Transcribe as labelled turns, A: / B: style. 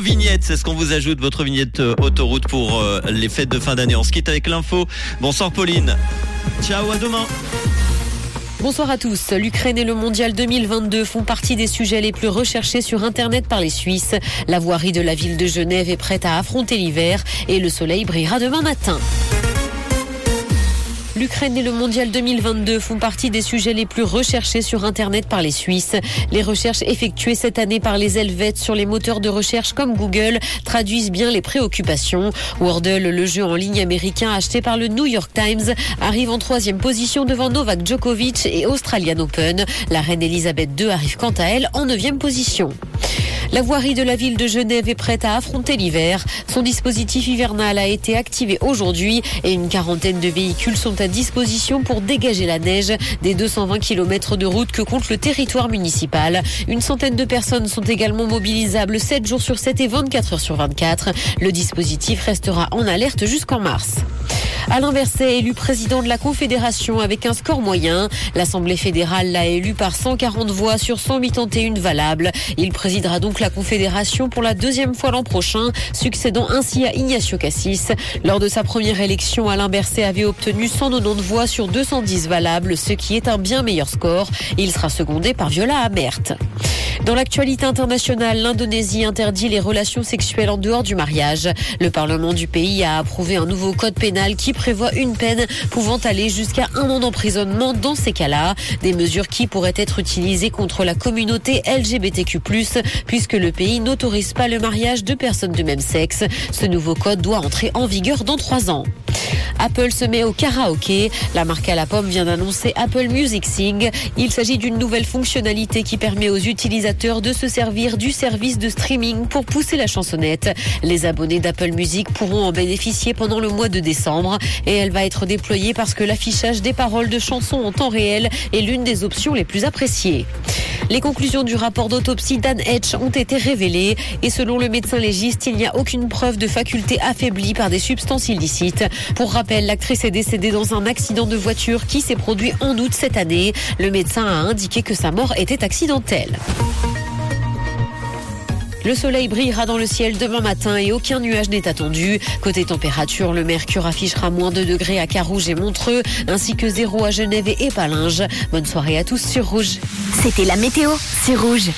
A: Vignette, c'est ce qu'on vous ajoute, votre vignette euh, autoroute pour euh, les fêtes de fin d'année. On se quitte avec l'info. Bonsoir Pauline. Ciao, à demain.
B: Bonsoir à tous. L'Ukraine et le Mondial 2022 font partie des sujets les plus recherchés sur Internet par les Suisses. La voirie de la ville de Genève est prête à affronter l'hiver et le soleil brillera demain matin. L'Ukraine et le Mondial 2022 font partie des sujets les plus recherchés sur Internet par les Suisses. Les recherches effectuées cette année par les Helvètes sur les moteurs de recherche comme Google traduisent bien les préoccupations. Wordle, le jeu en ligne américain acheté par le New York Times, arrive en troisième position devant Novak Djokovic et Australian Open. La reine Elisabeth II arrive quant à elle en neuvième position. La voirie de la ville de Genève est prête à affronter l'hiver. Son dispositif hivernal a été activé aujourd'hui et une quarantaine de véhicules sont à disposition pour dégager la neige des 220 km de route que compte le territoire municipal. Une centaine de personnes sont également mobilisables 7 jours sur 7 et 24 heures sur 24. Le dispositif restera en alerte jusqu'en mars. Alain Berset, élu président de la Confédération avec un score moyen. L'Assemblée fédérale l'a élu par 140 voix sur 181 valables. Il présidera donc la Confédération pour la deuxième fois l'an prochain, succédant ainsi à Ignacio Cassis. Lors de sa première élection, Alain Berset avait obtenu 190 voix sur 210 valables, ce qui est un bien meilleur score. Il sera secondé par Viola Amert. Dans l'actualité internationale, l'Indonésie interdit les relations sexuelles en dehors du mariage. Le Parlement du pays a approuvé un nouveau code pénal qui prévoit une peine pouvant aller jusqu'à un an d'emprisonnement dans ces cas-là. Des mesures qui pourraient être utilisées contre la communauté LGBTQ+, puisque le pays n'autorise pas le mariage de personnes de même sexe. Ce nouveau code doit entrer en vigueur dans trois ans. Apple se met au karaoké. La marque à la pomme vient d'annoncer Apple Music Sing. Il s'agit d'une nouvelle fonctionnalité qui permet aux utilisateurs de se servir du service de streaming pour pousser la chansonnette. Les abonnés d'Apple Music pourront en bénéficier pendant le mois de décembre et elle va être déployée parce que l'affichage des paroles de chansons en temps réel est l'une des options les plus appréciées. Les conclusions du rapport d'autopsie d'Anne Hedge ont été révélées et selon le médecin légiste, il n'y a aucune preuve de faculté affaiblie par des substances illicites. Pour l'actrice est décédée dans un accident de voiture qui s'est produit en août cette année. Le médecin a indiqué que sa mort était accidentelle. Le soleil brillera dans le ciel demain matin et aucun nuage n'est attendu. Côté température, le mercure affichera moins 2 degrés à Carouge et Montreux, ainsi que 0 à Genève et Épalinges. Bonne soirée à tous sur Rouge.
C: C'était la météo, c'est Rouge.